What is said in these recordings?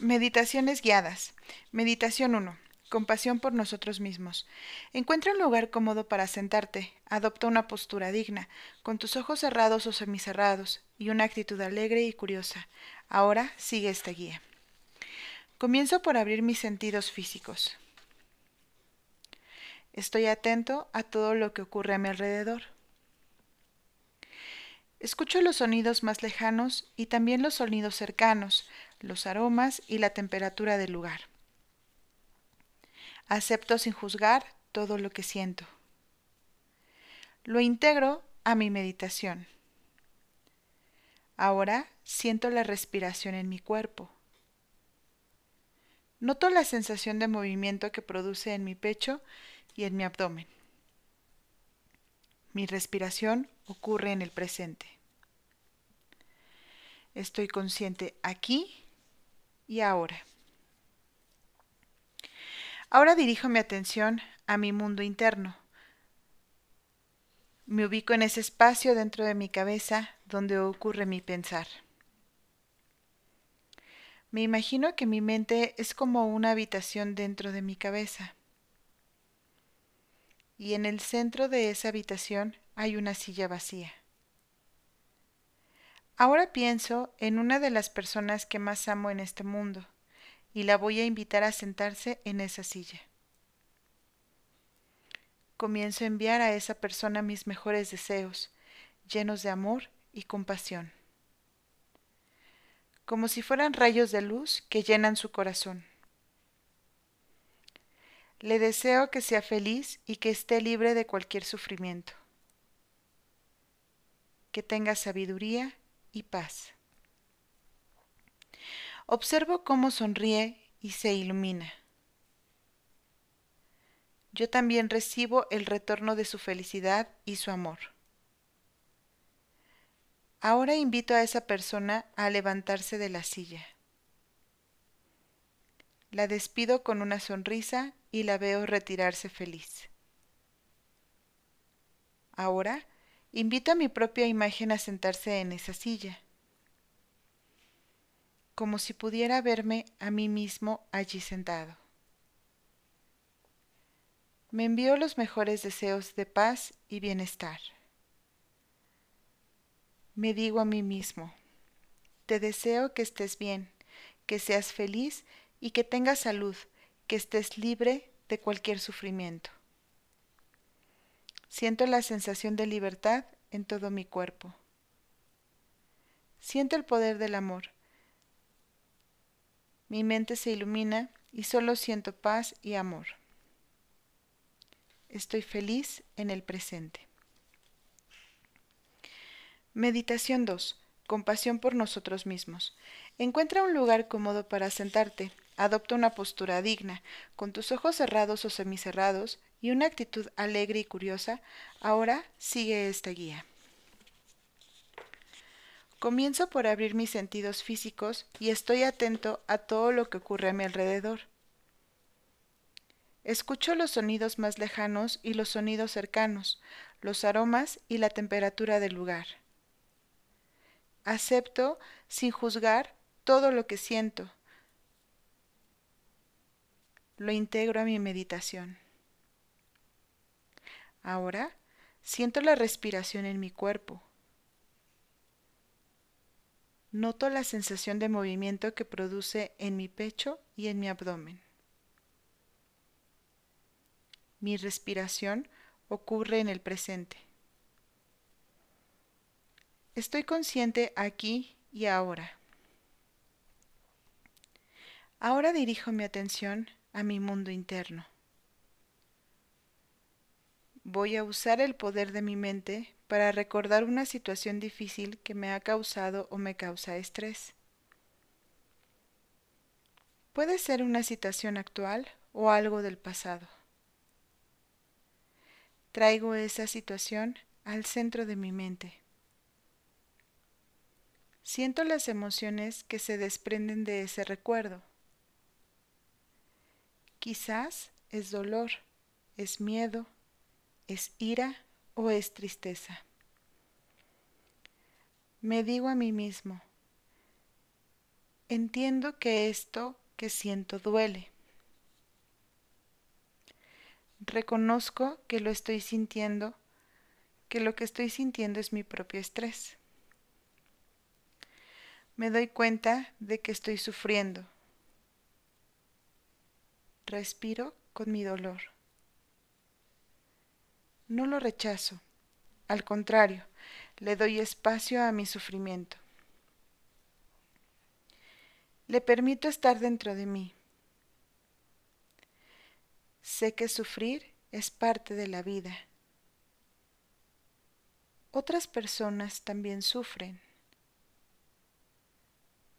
Meditaciones guiadas. Meditación 1. Compasión por nosotros mismos. Encuentra un lugar cómodo para sentarte. Adopta una postura digna, con tus ojos cerrados o semicerrados, y una actitud alegre y curiosa. Ahora sigue esta guía. Comienzo por abrir mis sentidos físicos. Estoy atento a todo lo que ocurre a mi alrededor. Escucho los sonidos más lejanos y también los sonidos cercanos, los aromas y la temperatura del lugar. Acepto sin juzgar todo lo que siento. Lo integro a mi meditación. Ahora siento la respiración en mi cuerpo. Noto la sensación de movimiento que produce en mi pecho y en mi abdomen. Mi respiración ocurre en el presente. Estoy consciente aquí y ahora. Ahora dirijo mi atención a mi mundo interno. Me ubico en ese espacio dentro de mi cabeza donde ocurre mi pensar. Me imagino que mi mente es como una habitación dentro de mi cabeza. Y en el centro de esa habitación hay una silla vacía. Ahora pienso en una de las personas que más amo en este mundo y la voy a invitar a sentarse en esa silla. Comienzo a enviar a esa persona mis mejores deseos, llenos de amor y compasión, como si fueran rayos de luz que llenan su corazón. Le deseo que sea feliz y que esté libre de cualquier sufrimiento, que tenga sabiduría y paz. Observo cómo sonríe y se ilumina. Yo también recibo el retorno de su felicidad y su amor. Ahora invito a esa persona a levantarse de la silla. La despido con una sonrisa y la veo retirarse feliz. Ahora Invito a mi propia imagen a sentarse en esa silla, como si pudiera verme a mí mismo allí sentado. Me envío los mejores deseos de paz y bienestar. Me digo a mí mismo, te deseo que estés bien, que seas feliz y que tengas salud, que estés libre de cualquier sufrimiento. Siento la sensación de libertad en todo mi cuerpo. Siento el poder del amor. Mi mente se ilumina y solo siento paz y amor. Estoy feliz en el presente. Meditación 2. Compasión por nosotros mismos. Encuentra un lugar cómodo para sentarte. Adopta una postura digna, con tus ojos cerrados o semicerrados y una actitud alegre y curiosa. Ahora sigue esta guía. Comienzo por abrir mis sentidos físicos y estoy atento a todo lo que ocurre a mi alrededor. Escucho los sonidos más lejanos y los sonidos cercanos, los aromas y la temperatura del lugar. Acepto, sin juzgar, todo lo que siento. Lo integro a mi meditación. Ahora siento la respiración en mi cuerpo. Noto la sensación de movimiento que produce en mi pecho y en mi abdomen. Mi respiración ocurre en el presente. Estoy consciente aquí y ahora. Ahora dirijo mi atención a mi mundo interno. Voy a usar el poder de mi mente para recordar una situación difícil que me ha causado o me causa estrés. Puede ser una situación actual o algo del pasado. Traigo esa situación al centro de mi mente. Siento las emociones que se desprenden de ese recuerdo. Quizás es dolor, es miedo, es ira o es tristeza. Me digo a mí mismo, Entiendo que esto que siento duele. Reconozco que lo estoy sintiendo, que lo que estoy sintiendo es mi propio estrés. Me doy cuenta de que estoy sufriendo. Respiro con mi dolor. No lo rechazo, al contrario, le doy espacio a mi sufrimiento. Le permito estar dentro de mí. Sé que sufrir es parte de la vida. Otras personas también sufren.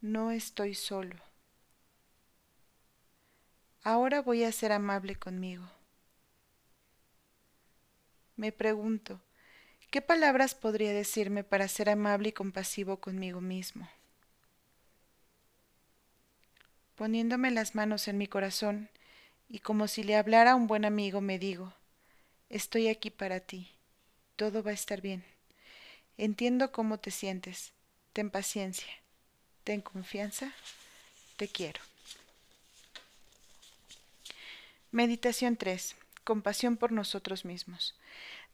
No estoy solo. Ahora voy a ser amable conmigo. Me pregunto, ¿qué palabras podría decirme para ser amable y compasivo conmigo mismo? Poniéndome las manos en mi corazón, y como si le hablara a un buen amigo me digo, estoy aquí para ti, todo va a estar bien. Entiendo cómo te sientes, ten paciencia, ten confianza, te quiero. Meditación 3. Compasión por nosotros mismos.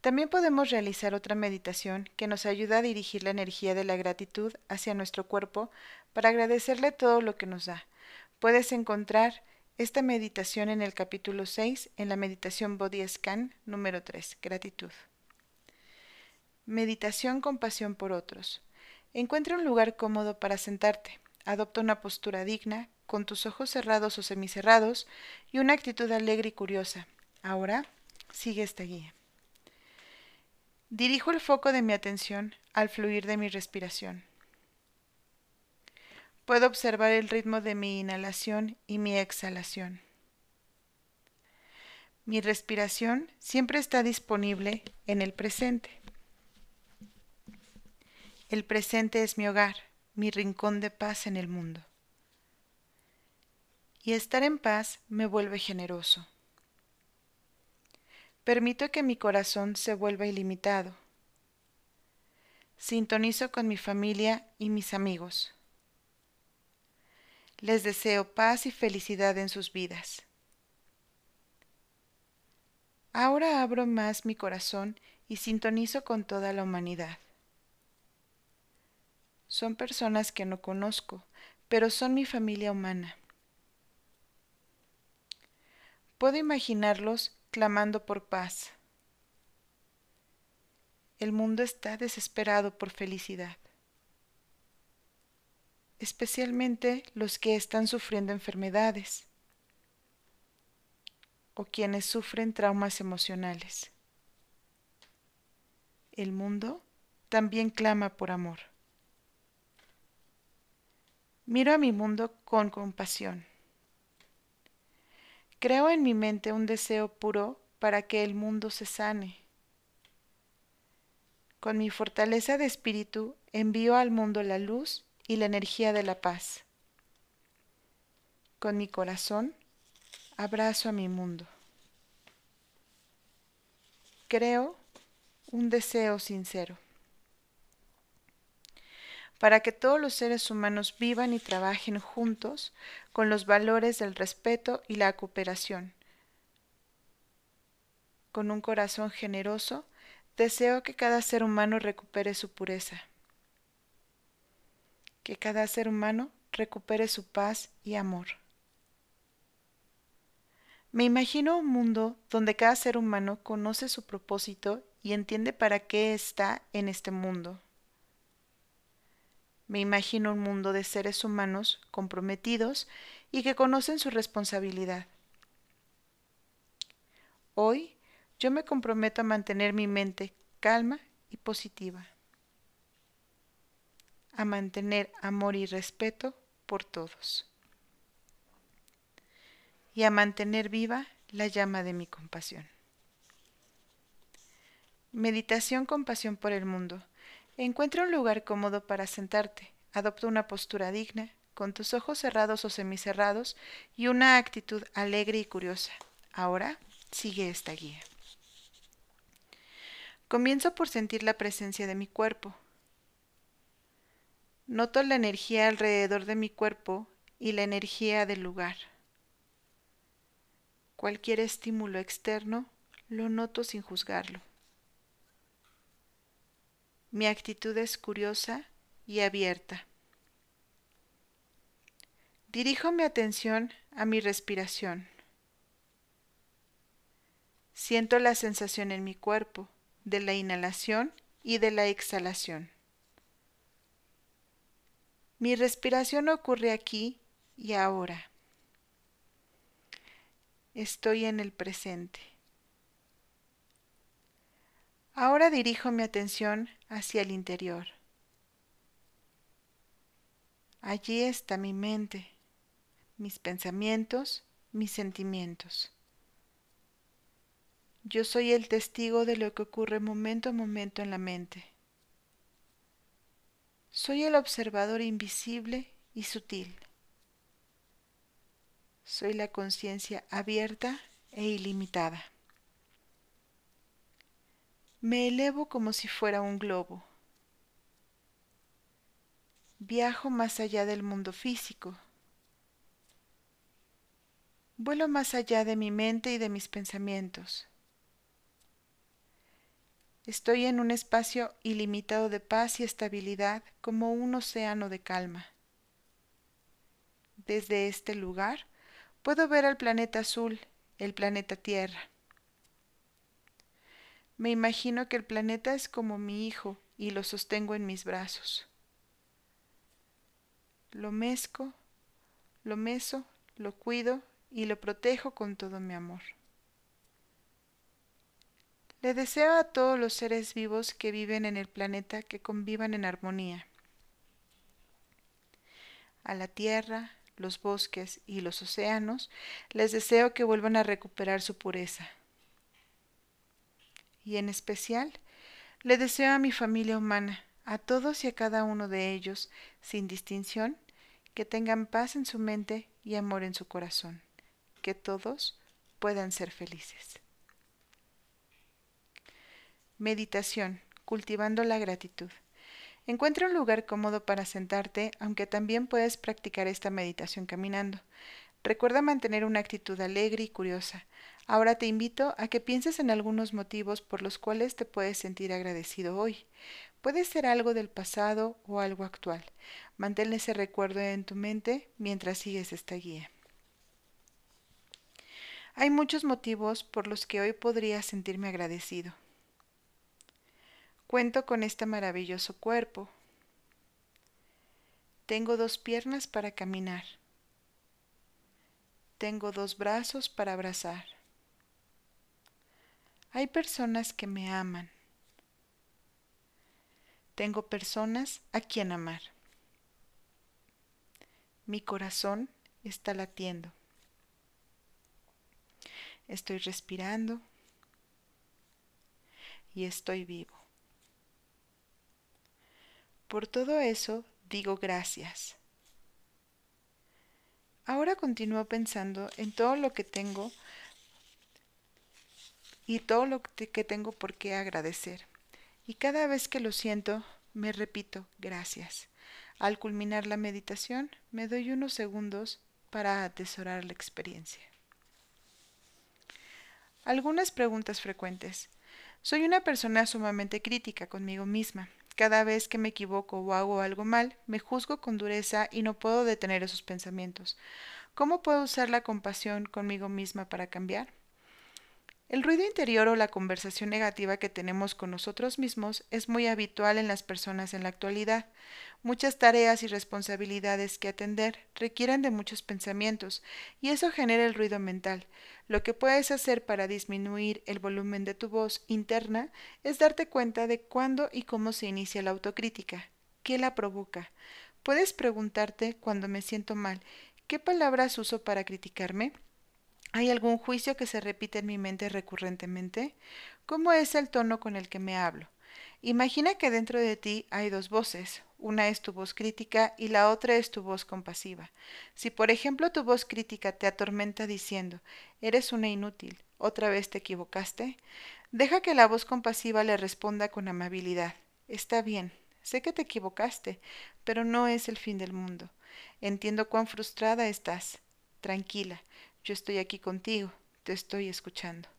También podemos realizar otra meditación que nos ayuda a dirigir la energía de la gratitud hacia nuestro cuerpo para agradecerle todo lo que nos da. Puedes encontrar esta meditación en el capítulo 6, en la meditación Body Scan número 3, gratitud. Meditación compasión por otros. Encuentra un lugar cómodo para sentarte. Adopta una postura digna, con tus ojos cerrados o semicerrados y una actitud alegre y curiosa. Ahora, sigue esta guía. Dirijo el foco de mi atención al fluir de mi respiración. Puedo observar el ritmo de mi inhalación y mi exhalación. Mi respiración siempre está disponible en el presente. El presente es mi hogar, mi rincón de paz en el mundo. Y estar en paz me vuelve generoso. Permito que mi corazón se vuelva ilimitado. Sintonizo con mi familia y mis amigos. Les deseo paz y felicidad en sus vidas. Ahora abro más mi corazón y sintonizo con toda la humanidad. Son personas que no conozco, pero son mi familia humana. Puedo imaginarlos clamando por paz. El mundo está desesperado por felicidad especialmente los que están sufriendo enfermedades o quienes sufren traumas emocionales. El mundo también clama por amor. Miro a mi mundo con compasión. Creo en mi mente un deseo puro para que el mundo se sane. Con mi fortaleza de espíritu envío al mundo la luz y la energía de la paz. Con mi corazón abrazo a mi mundo. Creo un deseo sincero para que todos los seres humanos vivan y trabajen juntos con los valores del respeto y la cooperación. Con un corazón generoso, deseo que cada ser humano recupere su pureza que cada ser humano recupere su paz y amor. Me imagino un mundo donde cada ser humano conoce su propósito y entiende para qué está en este mundo. Me imagino un mundo de seres humanos comprometidos y que conocen su responsabilidad. Hoy yo me comprometo a mantener mi mente calma y positiva a mantener amor y respeto por todos y a mantener viva la llama de mi compasión. Meditación compasión por el mundo. Encuentra un lugar cómodo para sentarte. Adopta una postura digna, con tus ojos cerrados o semicerrados y una actitud alegre y curiosa. Ahora sigue esta guía. Comienzo por sentir la presencia de mi cuerpo, Noto la energía alrededor de mi cuerpo y la energía del lugar. Cualquier estímulo externo lo noto sin juzgarlo. Mi actitud es curiosa y abierta. Dirijo mi atención a mi respiración. Siento la sensación en mi cuerpo de la inhalación y de la exhalación. Mi respiración ocurre aquí y ahora. Estoy en el presente. Ahora dirijo mi atención hacia el interior. Allí está mi mente, mis pensamientos, mis sentimientos. Yo soy el testigo de lo que ocurre momento a momento en la mente. Soy el observador invisible y sutil. Soy la conciencia abierta e ilimitada. Me elevo como si fuera un globo. Viajo más allá del mundo físico. Vuelo más allá de mi mente y de mis pensamientos. Estoy en un espacio ilimitado de paz y estabilidad como un océano de calma. Desde este lugar puedo ver al planeta azul, el planeta Tierra. Me imagino que el planeta es como mi hijo y lo sostengo en mis brazos. Lo mezco, lo meso, lo cuido y lo protejo con todo mi amor. Le deseo a todos los seres vivos que viven en el planeta que convivan en armonía. A la tierra, los bosques y los océanos les deseo que vuelvan a recuperar su pureza. Y en especial, le deseo a mi familia humana, a todos y a cada uno de ellos, sin distinción, que tengan paz en su mente y amor en su corazón, que todos puedan ser felices. Meditación, cultivando la gratitud. Encuentra un lugar cómodo para sentarte, aunque también puedes practicar esta meditación caminando. Recuerda mantener una actitud alegre y curiosa. Ahora te invito a que pienses en algunos motivos por los cuales te puedes sentir agradecido hoy. Puede ser algo del pasado o algo actual. Mantén ese recuerdo en tu mente mientras sigues esta guía. Hay muchos motivos por los que hoy podría sentirme agradecido. Cuento con este maravilloso cuerpo. Tengo dos piernas para caminar. Tengo dos brazos para abrazar. Hay personas que me aman. Tengo personas a quien amar. Mi corazón está latiendo. Estoy respirando y estoy vivo. Por todo eso digo gracias. Ahora continúo pensando en todo lo que tengo y todo lo que tengo por qué agradecer. Y cada vez que lo siento, me repito gracias. Al culminar la meditación, me doy unos segundos para atesorar la experiencia. Algunas preguntas frecuentes. Soy una persona sumamente crítica conmigo misma. Cada vez que me equivoco o hago algo mal, me juzgo con dureza y no puedo detener esos pensamientos. ¿Cómo puedo usar la compasión conmigo misma para cambiar? El ruido interior o la conversación negativa que tenemos con nosotros mismos es muy habitual en las personas en la actualidad. Muchas tareas y responsabilidades que atender requieren de muchos pensamientos y eso genera el ruido mental. Lo que puedes hacer para disminuir el volumen de tu voz interna es darte cuenta de cuándo y cómo se inicia la autocrítica, qué la provoca. Puedes preguntarte cuando me siento mal, ¿qué palabras uso para criticarme? ¿Hay algún juicio que se repite en mi mente recurrentemente? ¿Cómo es el tono con el que me hablo? Imagina que dentro de ti hay dos voces, una es tu voz crítica y la otra es tu voz compasiva. Si por ejemplo tu voz crítica te atormenta diciendo, eres una inútil, otra vez te equivocaste, deja que la voz compasiva le responda con amabilidad, está bien, Sé que te equivocaste, pero no es el fin del mundo. Entiendo cuán frustrada estás. Tranquila, yo estoy aquí contigo, te estoy escuchando.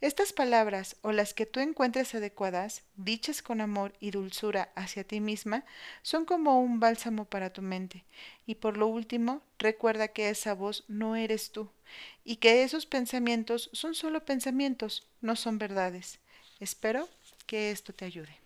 Estas palabras o las que tú encuentres adecuadas, dichas con amor y dulzura hacia ti misma, son como un bálsamo para tu mente. Y por lo último, recuerda que esa voz no eres tú y que esos pensamientos son solo pensamientos, no son verdades. Espero que esto te ayude.